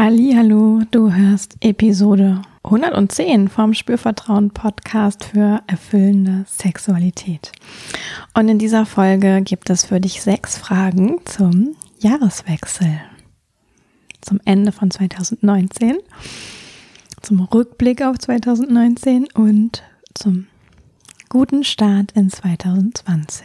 Hallo, du hörst Episode 110 vom Spürvertrauen Podcast für erfüllende Sexualität. Und in dieser Folge gibt es für dich sechs Fragen zum Jahreswechsel. Zum Ende von 2019, zum Rückblick auf 2019 und zum guten Start in 2020.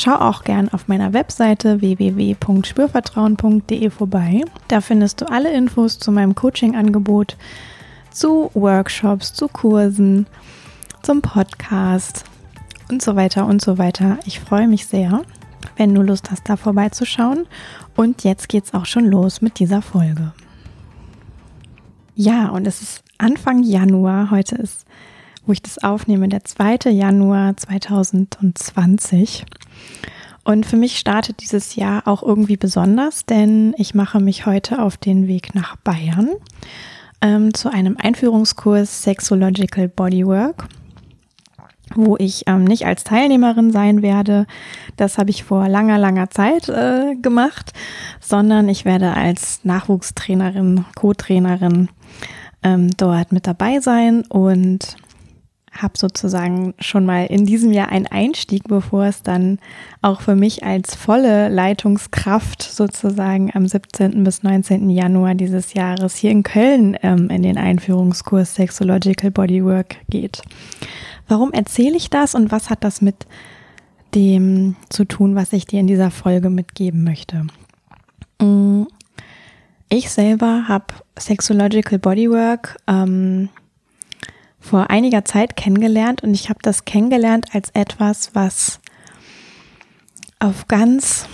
Schau auch gern auf meiner Webseite www.spürvertrauen.de vorbei. Da findest du alle Infos zu meinem Coaching-Angebot, zu Workshops, zu Kursen, zum Podcast und so weiter und so weiter. Ich freue mich sehr, wenn du Lust hast, da vorbeizuschauen. Und jetzt geht's auch schon los mit dieser Folge. Ja, und es ist Anfang Januar. Heute ist, wo ich das aufnehme, der 2. Januar 2020. Und für mich startet dieses Jahr auch irgendwie besonders, denn ich mache mich heute auf den Weg nach Bayern ähm, zu einem Einführungskurs Sexological Bodywork, wo ich ähm, nicht als Teilnehmerin sein werde. Das habe ich vor langer, langer Zeit äh, gemacht, sondern ich werde als Nachwuchstrainerin, Co-Trainerin ähm, dort mit dabei sein und habe sozusagen schon mal in diesem Jahr einen Einstieg, bevor es dann auch für mich als volle Leitungskraft sozusagen am 17. bis 19. Januar dieses Jahres hier in Köln ähm, in den Einführungskurs Sexological Bodywork geht. Warum erzähle ich das und was hat das mit dem zu tun, was ich dir in dieser Folge mitgeben möchte? Mm, ich selber habe Sexological Bodywork ähm, vor einiger Zeit kennengelernt und ich habe das kennengelernt als etwas, was auf ganz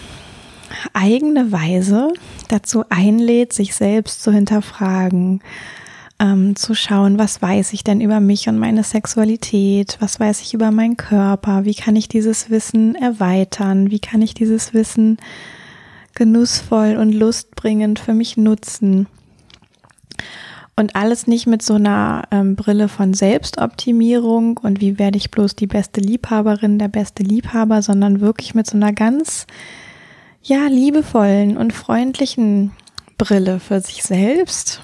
eigene Weise dazu einlädt, sich selbst zu hinterfragen, ähm, zu schauen, was weiß ich denn über mich und meine Sexualität, was weiß ich über meinen Körper, wie kann ich dieses Wissen erweitern, wie kann ich dieses Wissen genussvoll und lustbringend für mich nutzen. Und alles nicht mit so einer ähm, Brille von Selbstoptimierung und wie werde ich bloß die beste Liebhaberin, der beste Liebhaber, sondern wirklich mit so einer ganz, ja, liebevollen und freundlichen Brille für sich selbst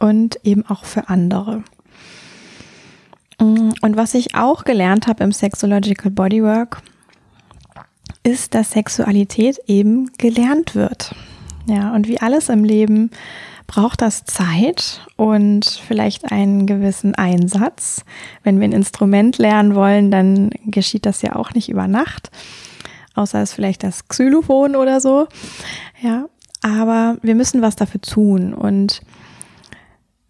und eben auch für andere. Mm, und was ich auch gelernt habe im Sexological Bodywork, ist, dass Sexualität eben gelernt wird. Ja, und wie alles im Leben braucht das Zeit und vielleicht einen gewissen Einsatz. Wenn wir ein Instrument lernen wollen, dann geschieht das ja auch nicht über Nacht, außer es vielleicht das Xylophon oder so. Ja, aber wir müssen was dafür tun und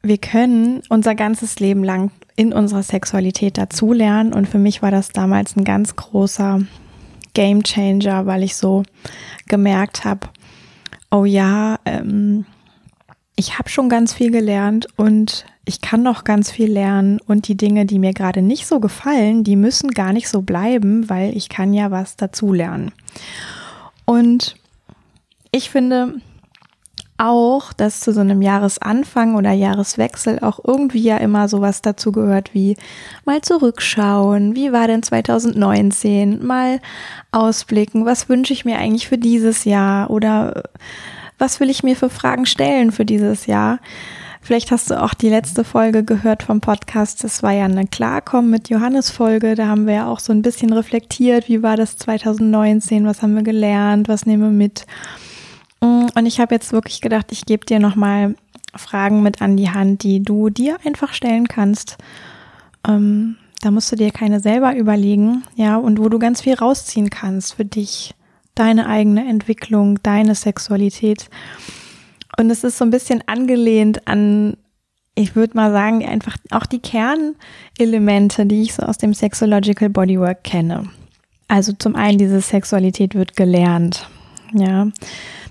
wir können unser ganzes Leben lang in unserer Sexualität dazulernen und für mich war das damals ein ganz großer Game Changer, weil ich so gemerkt habe, oh ja, ähm, ich habe schon ganz viel gelernt und ich kann noch ganz viel lernen und die Dinge, die mir gerade nicht so gefallen, die müssen gar nicht so bleiben, weil ich kann ja was dazulernen. Und ich finde auch, dass zu so einem Jahresanfang oder Jahreswechsel auch irgendwie ja immer sowas dazu gehört wie mal zurückschauen, wie war denn 2019, mal ausblicken, was wünsche ich mir eigentlich für dieses Jahr oder was will ich mir für Fragen stellen für dieses Jahr? Vielleicht hast du auch die letzte Folge gehört vom Podcast. Das war ja eine Klarkommen mit Johannes Folge. Da haben wir ja auch so ein bisschen reflektiert. Wie war das 2019? Was haben wir gelernt? Was nehmen wir mit? Und ich habe jetzt wirklich gedacht, ich gebe dir nochmal Fragen mit an die Hand, die du dir einfach stellen kannst. Ähm, da musst du dir keine selber überlegen, ja, und wo du ganz viel rausziehen kannst für dich deine eigene Entwicklung, deine Sexualität. Und es ist so ein bisschen angelehnt an, ich würde mal sagen, einfach auch die Kernelemente, die ich so aus dem Sexological Bodywork kenne. Also zum einen diese Sexualität wird gelernt. Ja,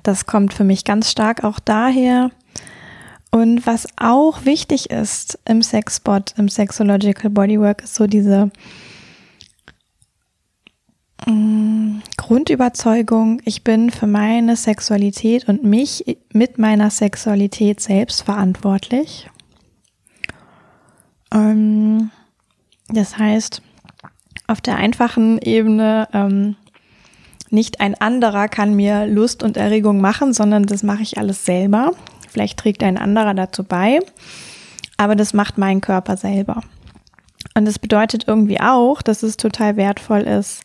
das kommt für mich ganz stark auch daher. Und was auch wichtig ist im Sexbot, im Sexological Bodywork, ist so diese mm, Grundüberzeugung, ich bin für meine Sexualität und mich mit meiner Sexualität selbst verantwortlich. Ähm, das heißt, auf der einfachen Ebene, ähm, nicht ein anderer kann mir Lust und Erregung machen, sondern das mache ich alles selber. Vielleicht trägt ein anderer dazu bei, aber das macht mein Körper selber. Und das bedeutet irgendwie auch, dass es total wertvoll ist,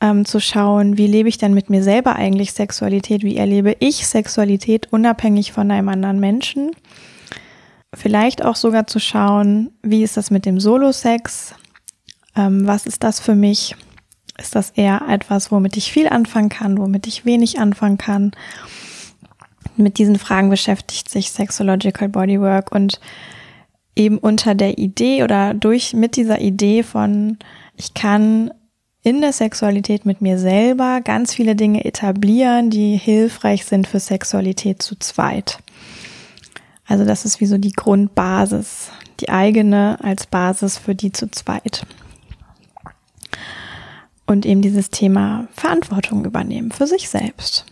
ähm, zu schauen, wie lebe ich denn mit mir selber eigentlich Sexualität, wie erlebe ich Sexualität unabhängig von einem anderen Menschen. Vielleicht auch sogar zu schauen, wie ist das mit dem Solo-Sex, ähm, was ist das für mich, ist das eher etwas, womit ich viel anfangen kann, womit ich wenig anfangen kann. Mit diesen Fragen beschäftigt sich Sexological Bodywork und eben unter der Idee oder durch mit dieser Idee von ich kann in der Sexualität mit mir selber ganz viele Dinge etablieren, die hilfreich sind für Sexualität zu zweit. Also das ist wie so die Grundbasis, die eigene als Basis für die zu zweit. Und eben dieses Thema Verantwortung übernehmen für sich selbst.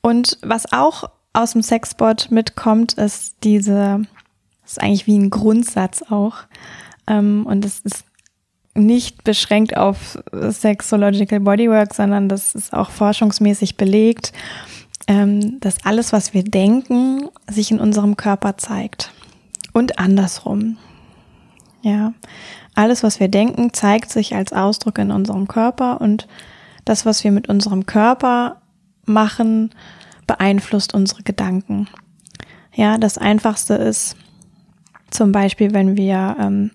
Und was auch aus dem Sexbot mitkommt, ist diese, ist eigentlich wie ein Grundsatz auch. Ähm, und es ist nicht beschränkt auf Sexological Bodywork, sondern das ist auch forschungsmäßig belegt, ähm, dass alles, was wir denken, sich in unserem Körper zeigt. Und andersrum. Ja. Alles, was wir denken, zeigt sich als Ausdruck in unserem Körper und das, was wir mit unserem Körper machen, beeinflusst unsere Gedanken. Ja, das Einfachste ist zum Beispiel, wenn wir ähm,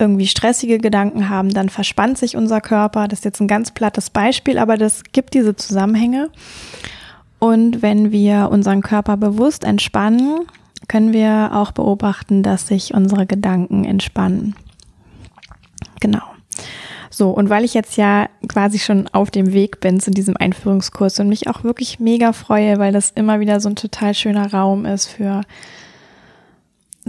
irgendwie stressige Gedanken haben, dann verspannt sich unser Körper. Das ist jetzt ein ganz plattes Beispiel, aber das gibt diese Zusammenhänge. Und wenn wir unseren Körper bewusst entspannen, können wir auch beobachten, dass sich unsere Gedanken entspannen. Genau. So, und weil ich jetzt ja quasi schon auf dem Weg bin zu diesem Einführungskurs und mich auch wirklich mega freue, weil das immer wieder so ein total schöner Raum ist für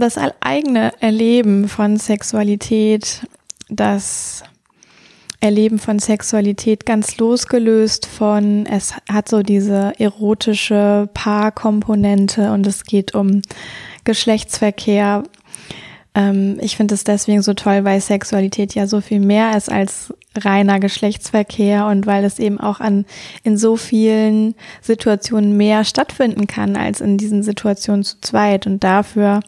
das eigene Erleben von Sexualität, das Erleben von Sexualität ganz losgelöst von, es hat so diese erotische Paarkomponente und es geht um Geschlechtsverkehr. Ähm, ich finde es deswegen so toll, weil Sexualität ja so viel mehr ist als reiner Geschlechtsverkehr und weil es eben auch an, in so vielen Situationen mehr stattfinden kann als in diesen Situationen zu zweit und dafür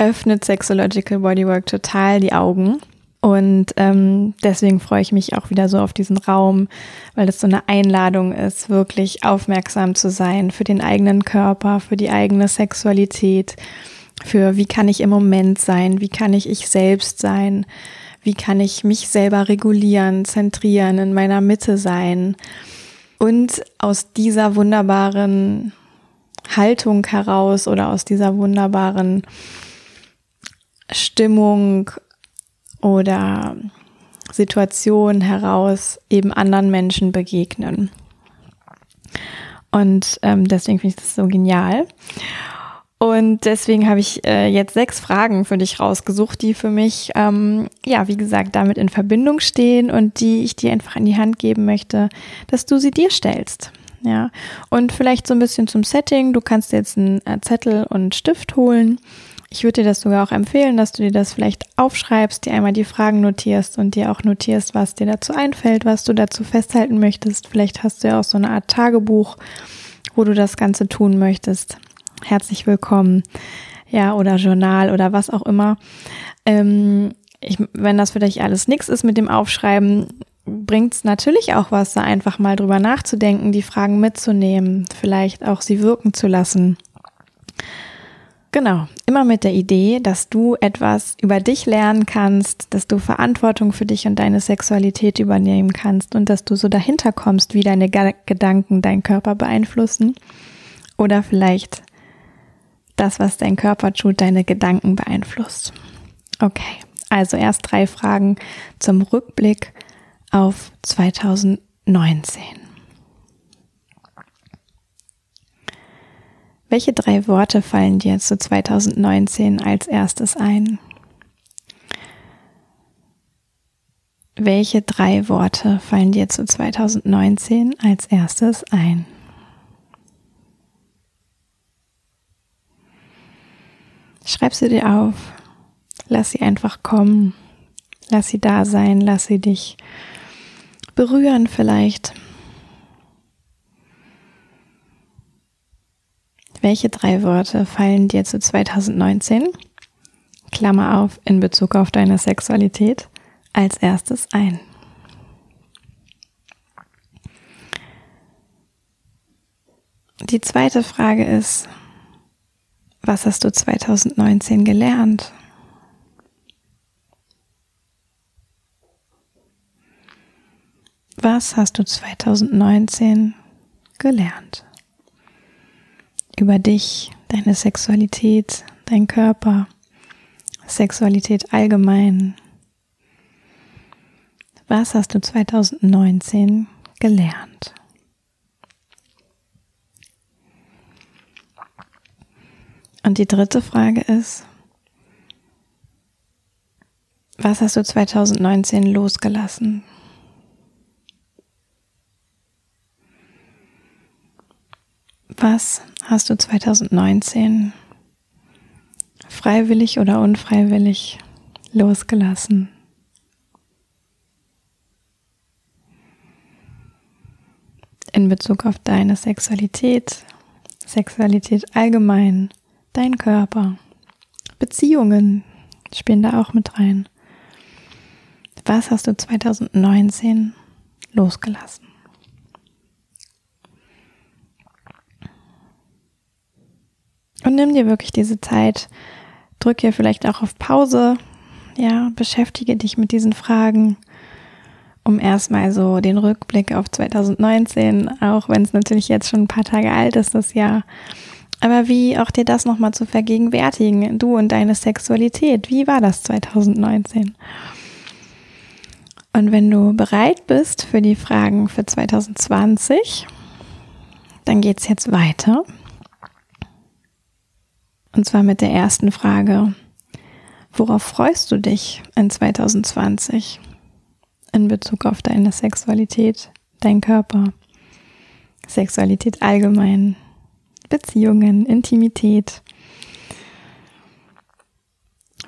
öffnet Sexological Bodywork total die Augen. Und ähm, deswegen freue ich mich auch wieder so auf diesen Raum, weil es so eine Einladung ist, wirklich aufmerksam zu sein für den eigenen Körper, für die eigene Sexualität, für wie kann ich im Moment sein, wie kann ich ich selbst sein, wie kann ich mich selber regulieren, zentrieren, in meiner Mitte sein. Und aus dieser wunderbaren Haltung heraus oder aus dieser wunderbaren Stimmung oder Situation heraus eben anderen Menschen begegnen. Und ähm, deswegen finde ich das so genial. Und deswegen habe ich äh, jetzt sechs Fragen für dich rausgesucht, die für mich, ähm, ja, wie gesagt, damit in Verbindung stehen und die ich dir einfach in die Hand geben möchte, dass du sie dir stellst. Ja, und vielleicht so ein bisschen zum Setting. Du kannst jetzt einen äh, Zettel und Stift holen ich würde dir das sogar auch empfehlen, dass du dir das vielleicht aufschreibst, dir einmal die Fragen notierst und dir auch notierst, was dir dazu einfällt, was du dazu festhalten möchtest. Vielleicht hast du ja auch so eine Art Tagebuch, wo du das Ganze tun möchtest. Herzlich willkommen. Ja, oder Journal oder was auch immer. Ähm, ich, wenn das für dich alles nichts ist mit dem Aufschreiben, bringt es natürlich auch was, da einfach mal drüber nachzudenken, die Fragen mitzunehmen, vielleicht auch sie wirken zu lassen. Genau, immer mit der Idee, dass du etwas über dich lernen kannst, dass du Verantwortung für dich und deine Sexualität übernehmen kannst und dass du so dahinter kommst, wie deine Gedanken deinen Körper beeinflussen oder vielleicht das, was dein Körper tut, deine Gedanken beeinflusst. Okay, also erst drei Fragen zum Rückblick auf 2019. Welche drei Worte fallen dir zu 2019 als erstes ein? Welche drei Worte fallen dir zu 2019 als erstes ein? Schreib sie dir auf. Lass sie einfach kommen. Lass sie da sein. Lass sie dich berühren vielleicht. Welche drei Worte fallen dir zu 2019? Klammer auf in Bezug auf deine Sexualität als erstes ein. Die zweite Frage ist, was hast du 2019 gelernt? Was hast du 2019 gelernt? Über dich, deine Sexualität, dein Körper, Sexualität allgemein, was hast du 2019 gelernt? Und die dritte Frage ist, was hast du 2019 losgelassen? Was hast du 2019 freiwillig oder unfreiwillig losgelassen? in Bezug auf deine Sexualität, Sexualität allgemein, dein Körper, Beziehungen spielen da auch mit rein. Was hast du 2019 losgelassen? Und nimm dir wirklich diese Zeit, drück hier vielleicht auch auf Pause, ja, beschäftige dich mit diesen Fragen um erstmal so den Rückblick auf 2019, auch wenn es natürlich jetzt schon ein paar Tage alt ist, das Jahr. Aber wie auch dir das nochmal zu vergegenwärtigen, du und deine Sexualität, wie war das 2019? Und wenn du bereit bist für die Fragen für 2020, dann geht's jetzt weiter. Und zwar mit der ersten Frage. Worauf freust du dich in 2020? in Bezug auf deine Sexualität, dein Körper, Sexualität allgemein, Beziehungen, Intimität.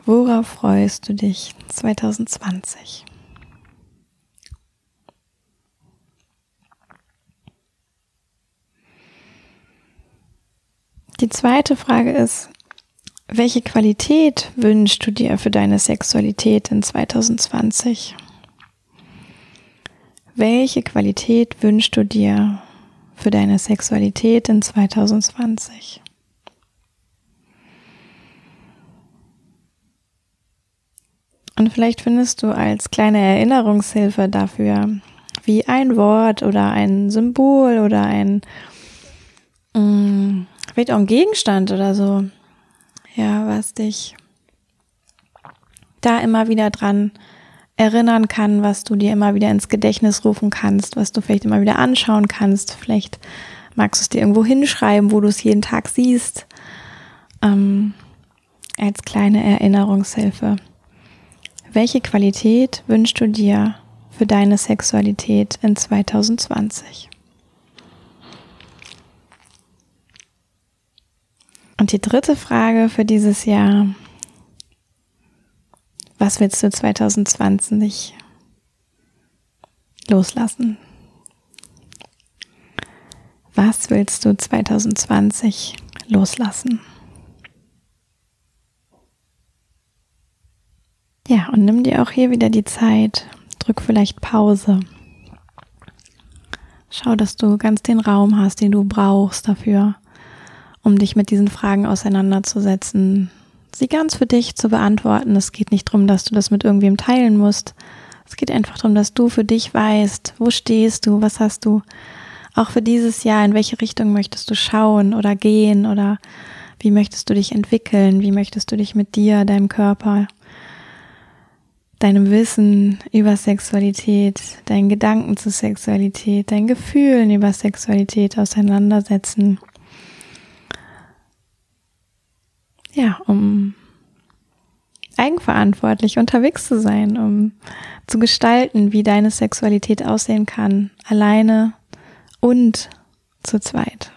Worauf freust du dich 2020? Die zweite Frage ist, welche Qualität wünschst du dir für deine Sexualität in 2020? Welche Qualität wünschst du dir für deine Sexualität in 2020? Und vielleicht findest du als kleine Erinnerungshilfe dafür, wie ein Wort oder ein Symbol oder ein, mh, mm, vielleicht auch ein Gegenstand oder so, ja, was dich da immer wieder dran erinnern kann, was du dir immer wieder ins Gedächtnis rufen kannst, was du vielleicht immer wieder anschauen kannst. Vielleicht magst du es dir irgendwo hinschreiben, wo du es jeden Tag siehst, ähm, als kleine Erinnerungshilfe. Welche Qualität wünschst du dir für deine Sexualität in 2020? Und die dritte Frage für dieses Jahr was willst du 2020 loslassen? Was willst du 2020 loslassen? Ja, und nimm dir auch hier wieder die Zeit. Drück vielleicht Pause. Schau, dass du ganz den Raum hast, den du brauchst dafür, um dich mit diesen Fragen auseinanderzusetzen, sie ganz für dich zu beantworten. Es geht nicht darum, dass du das mit irgendwem teilen musst. Es geht einfach darum, dass du für dich weißt, wo stehst du, was hast du auch für dieses Jahr, in welche Richtung möchtest du schauen oder gehen oder wie möchtest du dich entwickeln, wie möchtest du dich mit dir, deinem Körper, deinem Wissen über Sexualität, deinen Gedanken zu Sexualität, deinen Gefühlen über Sexualität auseinandersetzen. Ja, um eigenverantwortlich unterwegs zu sein, um zu gestalten, wie deine Sexualität aussehen kann, alleine und zu zweit.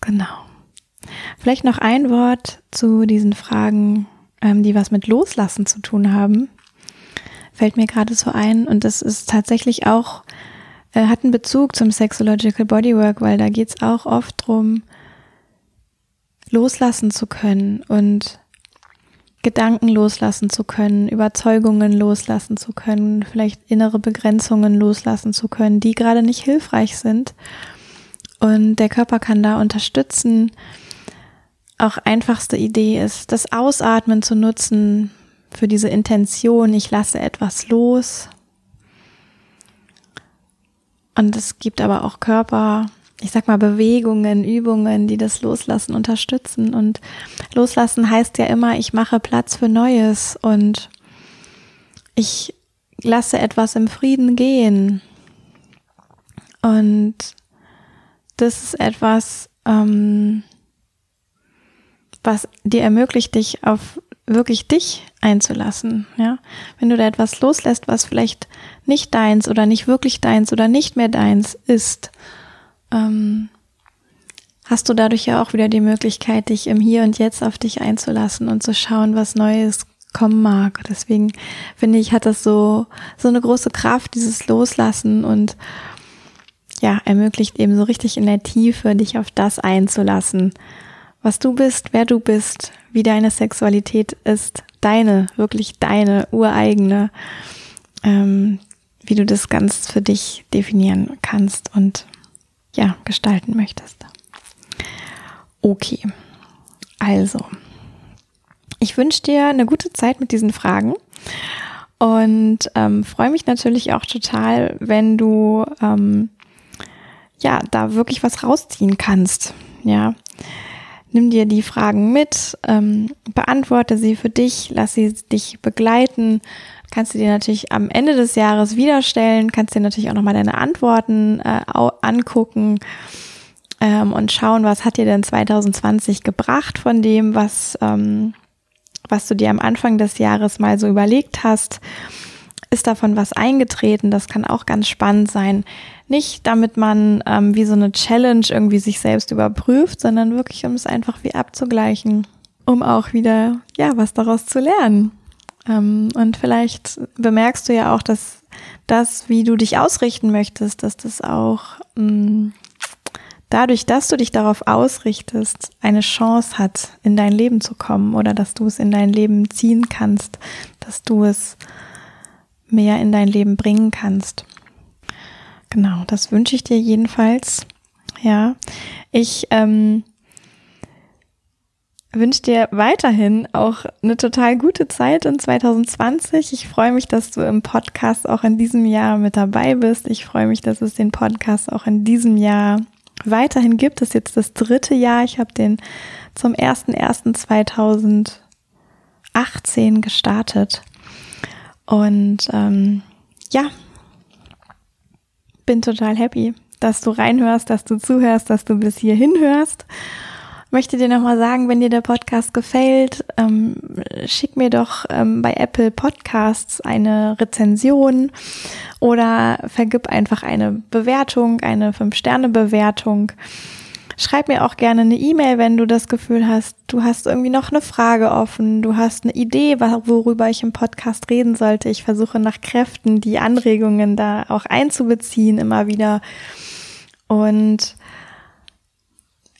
Genau. Vielleicht noch ein Wort zu diesen Fragen, ähm, die was mit Loslassen zu tun haben. Fällt mir gerade so ein. Und das ist tatsächlich auch, äh, hat einen Bezug zum Sexological Bodywork, weil da geht es auch oft drum, loslassen zu können und Gedanken loslassen zu können, Überzeugungen loslassen zu können, vielleicht innere Begrenzungen loslassen zu können, die gerade nicht hilfreich sind. Und der Körper kann da unterstützen. Auch einfachste Idee ist, das Ausatmen zu nutzen für diese Intention, ich lasse etwas los. Und es gibt aber auch Körper, ich sag mal, Bewegungen, Übungen, die das Loslassen unterstützen. Und Loslassen heißt ja immer, ich mache Platz für Neues und ich lasse etwas im Frieden gehen. Und das ist etwas, ähm, was dir ermöglicht, dich auf wirklich dich einzulassen, ja. Wenn du da etwas loslässt, was vielleicht nicht deins oder nicht wirklich deins oder nicht mehr deins ist, ähm, hast du dadurch ja auch wieder die Möglichkeit, dich im Hier und Jetzt auf dich einzulassen und zu schauen, was Neues kommen mag. Deswegen finde ich, hat das so, so eine große Kraft, dieses Loslassen und ja, ermöglicht eben so richtig in der Tiefe, dich auf das einzulassen, was du bist, wer du bist, wie deine Sexualität ist, deine, wirklich deine, ureigene, ähm, wie du das ganz für dich definieren kannst und ja, gestalten möchtest. Okay, also, ich wünsche dir eine gute Zeit mit diesen Fragen und ähm, freue mich natürlich auch total, wenn du ähm, ja da wirklich was rausziehen kannst. Ja, nimm dir die Fragen mit, ähm, beantworte sie für dich, lass sie dich begleiten kannst du dir natürlich am Ende des Jahres wieder stellen, kannst dir natürlich auch nochmal deine Antworten äh, angucken ähm, und schauen, was hat dir denn 2020 gebracht von dem, was, ähm, was du dir am Anfang des Jahres mal so überlegt hast. Ist davon was eingetreten? Das kann auch ganz spannend sein. Nicht damit man ähm, wie so eine Challenge irgendwie sich selbst überprüft, sondern wirklich, um es einfach wie abzugleichen, um auch wieder, ja, was daraus zu lernen. Ähm, und vielleicht bemerkst du ja auch, dass das, wie du dich ausrichten möchtest, dass das auch mm, dadurch, dass du dich darauf ausrichtest, eine Chance hat, in dein Leben zu kommen oder dass du es in dein Leben ziehen kannst, dass du es mehr in dein Leben bringen kannst. Genau, das wünsche ich dir jedenfalls. Ja, ich ähm, wünsche dir weiterhin auch eine total gute Zeit in 2020. Ich freue mich, dass du im Podcast auch in diesem Jahr mit dabei bist. Ich freue mich, dass es den Podcast auch in diesem Jahr weiterhin gibt. Das ist jetzt das dritte Jahr. Ich habe den zum 01.01.2018 gestartet. Und ähm, ja, bin total happy, dass du reinhörst, dass du zuhörst, dass du bis hierhin hörst möchte dir nochmal sagen, wenn dir der Podcast gefällt, ähm, schick mir doch ähm, bei Apple Podcasts eine Rezension oder vergib einfach eine Bewertung, eine 5-Sterne-Bewertung. Schreib mir auch gerne eine E-Mail, wenn du das Gefühl hast, du hast irgendwie noch eine Frage offen, du hast eine Idee, worüber ich im Podcast reden sollte. Ich versuche nach Kräften die Anregungen da auch einzubeziehen, immer wieder. Und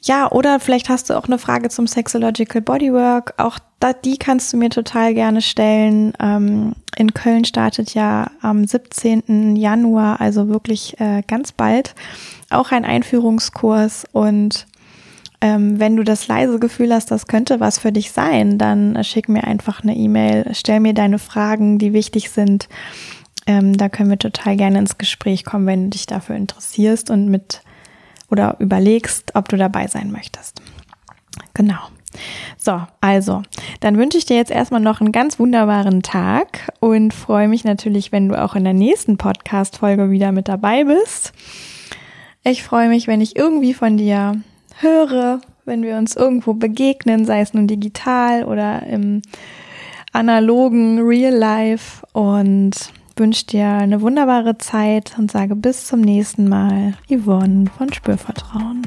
ja, oder vielleicht hast du auch eine Frage zum Sexological Bodywork. Auch da, die kannst du mir total gerne stellen. Ähm, in Köln startet ja am 17. Januar, also wirklich äh, ganz bald, auch ein Einführungskurs. Und ähm, wenn du das leise Gefühl hast, das könnte was für dich sein, dann äh, schick mir einfach eine E-Mail, stell mir deine Fragen, die wichtig sind. Ähm, da können wir total gerne ins Gespräch kommen, wenn du dich dafür interessierst und mit oder überlegst, ob du dabei sein möchtest. Genau. So, also, dann wünsche ich dir jetzt erstmal noch einen ganz wunderbaren Tag und freue mich natürlich, wenn du auch in der nächsten Podcast-Folge wieder mit dabei bist. Ich freue mich, wenn ich irgendwie von dir höre, wenn wir uns irgendwo begegnen, sei es nun digital oder im analogen Real Life und wünsche dir eine wunderbare Zeit und sage bis zum nächsten Mal, Yvonne von Spürvertrauen.